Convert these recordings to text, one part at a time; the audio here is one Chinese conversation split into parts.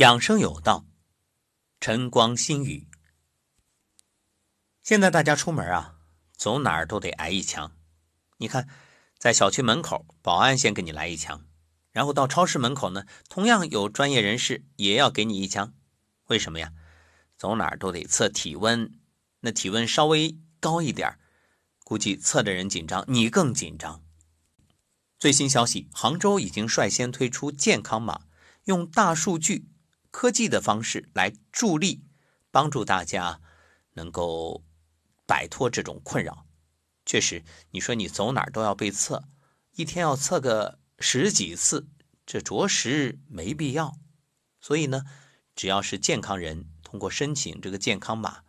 养生有道，晨光新语。现在大家出门啊，走哪儿都得挨一枪。你看，在小区门口，保安先给你来一枪，然后到超市门口呢，同样有专业人士也要给你一枪。为什么呀？走哪儿都得测体温，那体温稍微高一点估计测的人紧张，你更紧张。最新消息，杭州已经率先推出健康码，用大数据、科技的方式来助力，帮助大家能够摆脱这种困扰。确实，你说你走哪儿都要被测，一天要测个十几次，这着实没必要。所以呢，只要是健康人。通过申请这个健康码，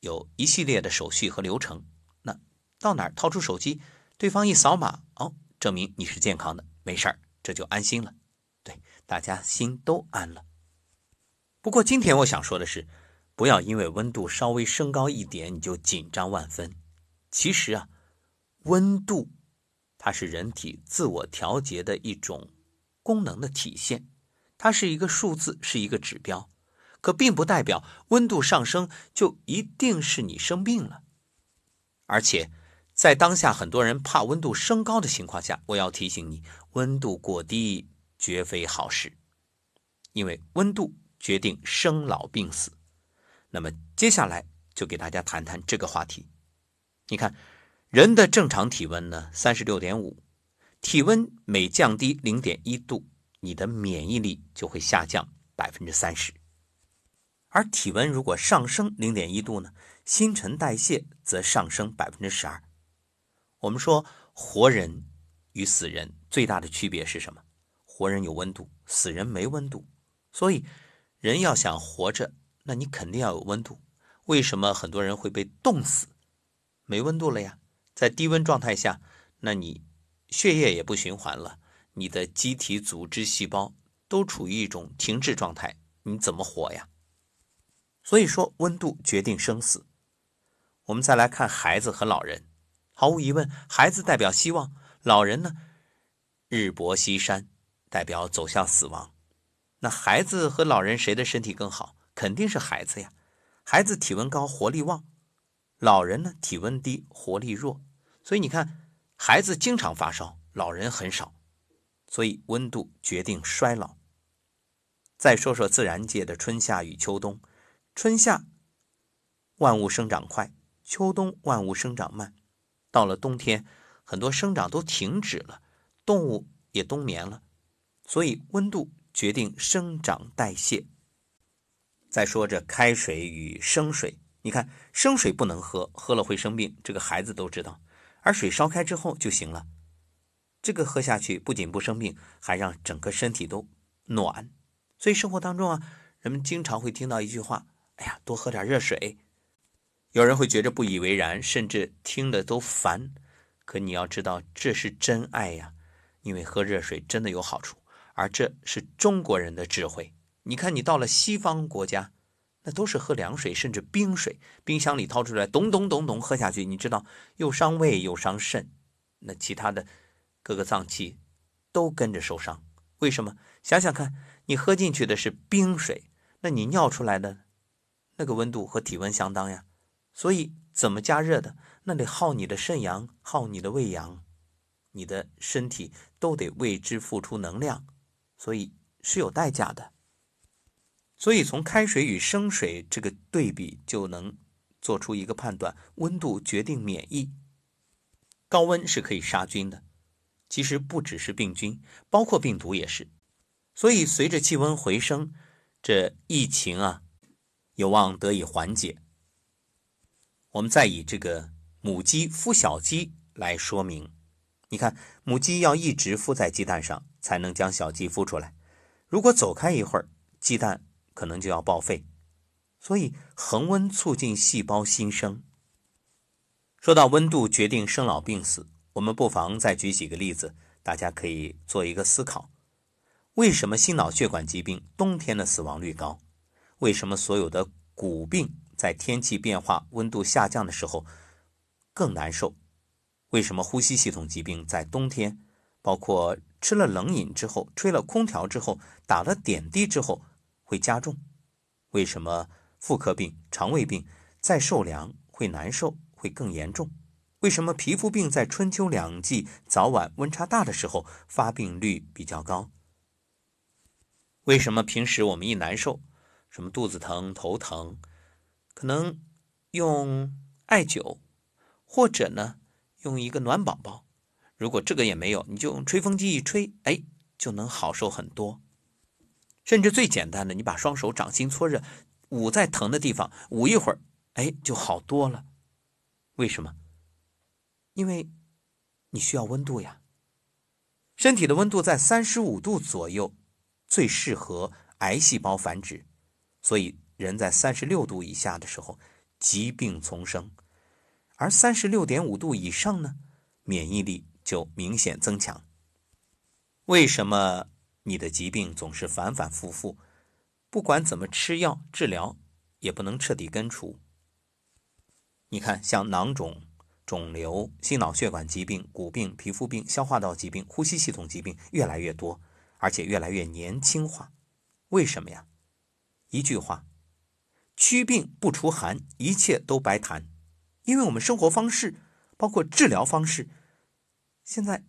有一系列的手续和流程。那到哪儿掏出手机，对方一扫码，哦，证明你是健康的，没事儿，这就安心了。对，大家心都安了。不过今天我想说的是，不要因为温度稍微升高一点，你就紧张万分。其实啊，温度它是人体自我调节的一种功能的体现，它是一个数字，是一个指标。可并不代表温度上升就一定是你生病了，而且在当下很多人怕温度升高的情况下，我要提醒你，温度过低绝非好事，因为温度决定生老病死。那么接下来就给大家谈谈这个话题。你看，人的正常体温呢，三十六点五，体温每降低零点一度，你的免疫力就会下降百分之三十。而体温如果上升零点一度呢，新陈代谢则上升百分之十二。我们说活人与死人最大的区别是什么？活人有温度，死人没温度。所以人要想活着，那你肯定要有温度。为什么很多人会被冻死？没温度了呀，在低温状态下，那你血液也不循环了，你的机体组织细胞都处于一种停滞状态，你怎么活呀？所以说，温度决定生死。我们再来看孩子和老人，毫无疑问，孩子代表希望，老人呢，日薄西山，代表走向死亡。那孩子和老人谁的身体更好？肯定是孩子呀。孩子体温高，活力旺；老人呢，体温低，活力弱。所以你看，孩子经常发烧，老人很少。所以温度决定衰老。再说说自然界的春夏与秋冬。春夏万物生长快，秋冬万物生长慢。到了冬天，很多生长都停止了，动物也冬眠了。所以温度决定生长代谢。再说这开水与生水，你看生水不能喝，喝了会生病，这个孩子都知道。而水烧开之后就行了，这个喝下去不仅不生病，还让整个身体都暖。所以生活当中啊，人们经常会听到一句话。哎呀，多喝点热水。有人会觉着不以为然，甚至听的都烦。可你要知道，这是真爱呀，因为喝热水真的有好处，而这是中国人的智慧。你看，你到了西方国家，那都是喝凉水，甚至冰水，冰箱里掏出来，咚咚咚咚喝下去，你知道又伤胃又伤肾，那其他的各个脏器都跟着受伤。为什么？想想看，你喝进去的是冰水，那你尿出来的？那个温度和体温相当呀，所以怎么加热的，那得耗你的肾阳，耗你的胃阳，你的身体都得为之付出能量，所以是有代价的。所以从开水与生水这个对比，就能做出一个判断：温度决定免疫，高温是可以杀菌的。其实不只是病菌，包括病毒也是。所以随着气温回升，这疫情啊。有望得以缓解。我们再以这个母鸡孵小鸡来说明。你看，母鸡要一直孵在鸡蛋上，才能将小鸡孵出来。如果走开一会儿，鸡蛋可能就要报废。所以，恒温促进细胞新生。说到温度决定生老病死，我们不妨再举几个例子，大家可以做一个思考：为什么心脑血管疾病冬天的死亡率高？为什么所有的骨病在天气变化、温度下降的时候更难受？为什么呼吸系统疾病在冬天，包括吃了冷饮之后、吹了空调之后、打了点滴之后会加重？为什么妇科病、肠胃病再受凉会难受，会更严重？为什么皮肤病在春秋两季早晚温差大的时候发病率比较高？为什么平时我们一难受，什么肚子疼、头疼，可能用艾灸，或者呢用一个暖宝宝？如果这个也没有，你就用吹风机一吹，哎，就能好受很多。甚至最简单的，你把双手掌心搓热，捂在疼的地方，捂一会儿，哎，就好多了。为什么？因为你需要温度呀。身体的温度在三十五度左右，最适合癌细胞繁殖。所以人在三十六度以下的时候，疾病丛生；而三十六点五度以上呢，免疫力就明显增强。为什么？你的疾病总是反反复复，不管怎么吃药治疗，也不能彻底根除。你看，像囊肿、肿瘤、心脑血管疾病、骨病、皮肤病、消化道疾病、呼吸系统疾病越来越多，而且越来越年轻化。为什么呀？一句话：祛病不除寒，一切都白谈。因为我们生活方式，包括治疗方式，现在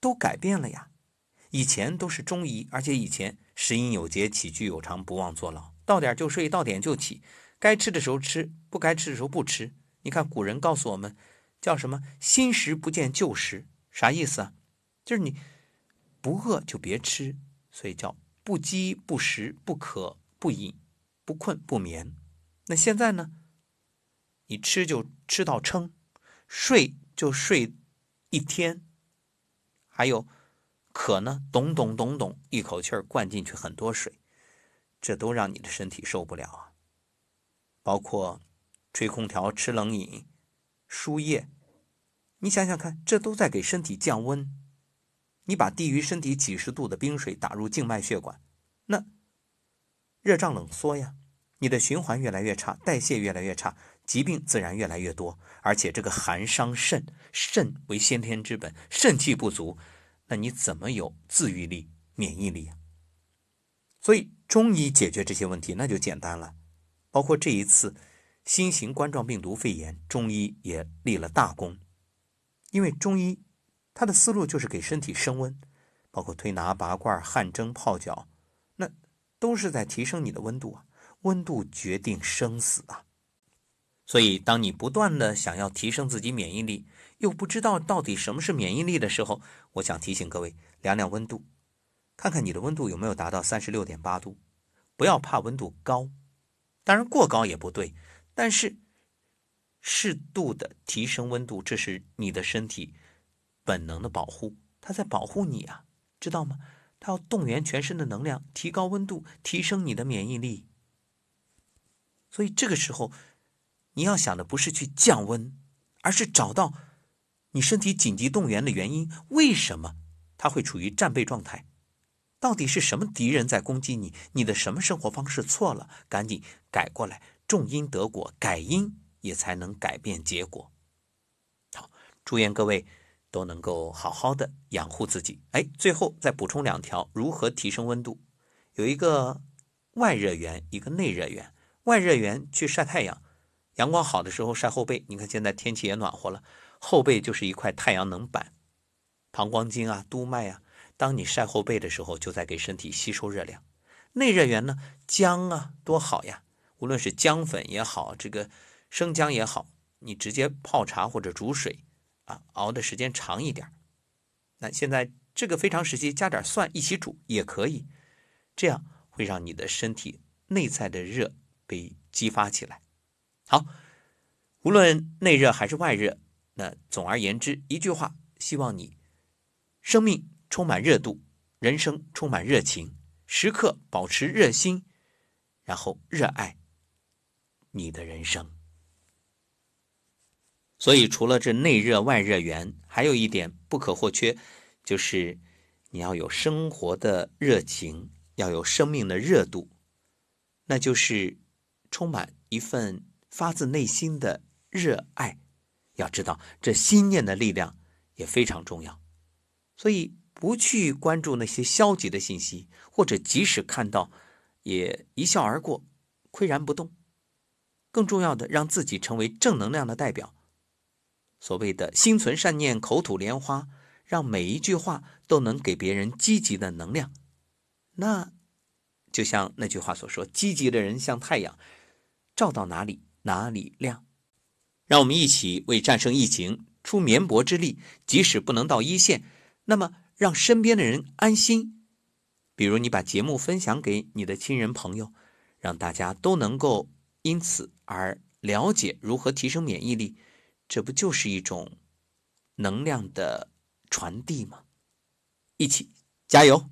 都改变了呀。以前都是中医，而且以前食饮有节，起居有常，不忘坐牢，到点就睡，到点就起，该吃的时候吃，不该吃的时候不吃。你看古人告诉我们，叫什么“新食不见旧食”，啥意思啊？就是你不饿就别吃，所以叫不饥不食，不渴不饮，不困不眠。那现在呢？你吃就吃到撑，睡就睡一天，还有。渴呢，咚咚咚咚，一口气儿灌进去很多水，这都让你的身体受不了啊。包括吹空调、吃冷饮、输液，你想想看，这都在给身体降温。你把低于身体几十度的冰水打入静脉血管，那热胀冷缩呀，你的循环越来越差，代谢越来越差，疾病自然越来越多。而且这个寒伤肾，肾为先天之本，肾气不足。那你怎么有自愈力、免疫力啊？所以中医解决这些问题那就简单了。包括这一次新型冠状病毒肺炎，中医也立了大功。因为中医它的思路就是给身体升温，包括推拿、拔罐、汗蒸、泡脚，那都是在提升你的温度啊。温度决定生死啊。所以当你不断的想要提升自己免疫力，又不知道到底什么是免疫力的时候，我想提醒各位，量量温度，看看你的温度有没有达到三十六点八度。不要怕温度高，当然过高也不对，但是适度的提升温度，这是你的身体本能的保护，它在保护你啊，知道吗？它要动员全身的能量，提高温度，提升你的免疫力。所以这个时候，你要想的不是去降温，而是找到。你身体紧急动员的原因，为什么它会处于战备状态？到底是什么敌人在攻击你？你的什么生活方式错了？赶紧改过来，种因得果，改因也才能改变结果。好，祝愿各位都能够好好的养护自己。哎，最后再补充两条，如何提升温度？有一个外热源，一个内热源。外热源去晒太阳，阳光好的时候晒后背。你看现在天气也暖和了。后背就是一块太阳能板，膀胱经啊、督脉啊，当你晒后背的时候，就在给身体吸收热量。内热源呢，姜啊，多好呀！无论是姜粉也好，这个生姜也好，你直接泡茶或者煮水啊，熬的时间长一点。那现在这个非常时期，加点蒜一起煮也可以，这样会让你的身体内在的热被激发起来。好，无论内热还是外热。那总而言之，一句话，希望你生命充满热度，人生充满热情，时刻保持热心，然后热爱你的人生。所以，除了这内热外热源，还有一点不可或缺，就是你要有生活的热情，要有生命的热度，那就是充满一份发自内心的热爱。要知道，这心念的力量也非常重要，所以不去关注那些消极的信息，或者即使看到也一笑而过，岿然不动。更重要的，让自己成为正能量的代表。所谓的心存善念，口吐莲花，让每一句话都能给别人积极的能量。那，就像那句话所说：“积极的人像太阳，照到哪里哪里亮。”让我们一起为战胜疫情出绵薄之力。即使不能到一线，那么让身边的人安心。比如，你把节目分享给你的亲人朋友，让大家都能够因此而了解如何提升免疫力。这不就是一种能量的传递吗？一起加油！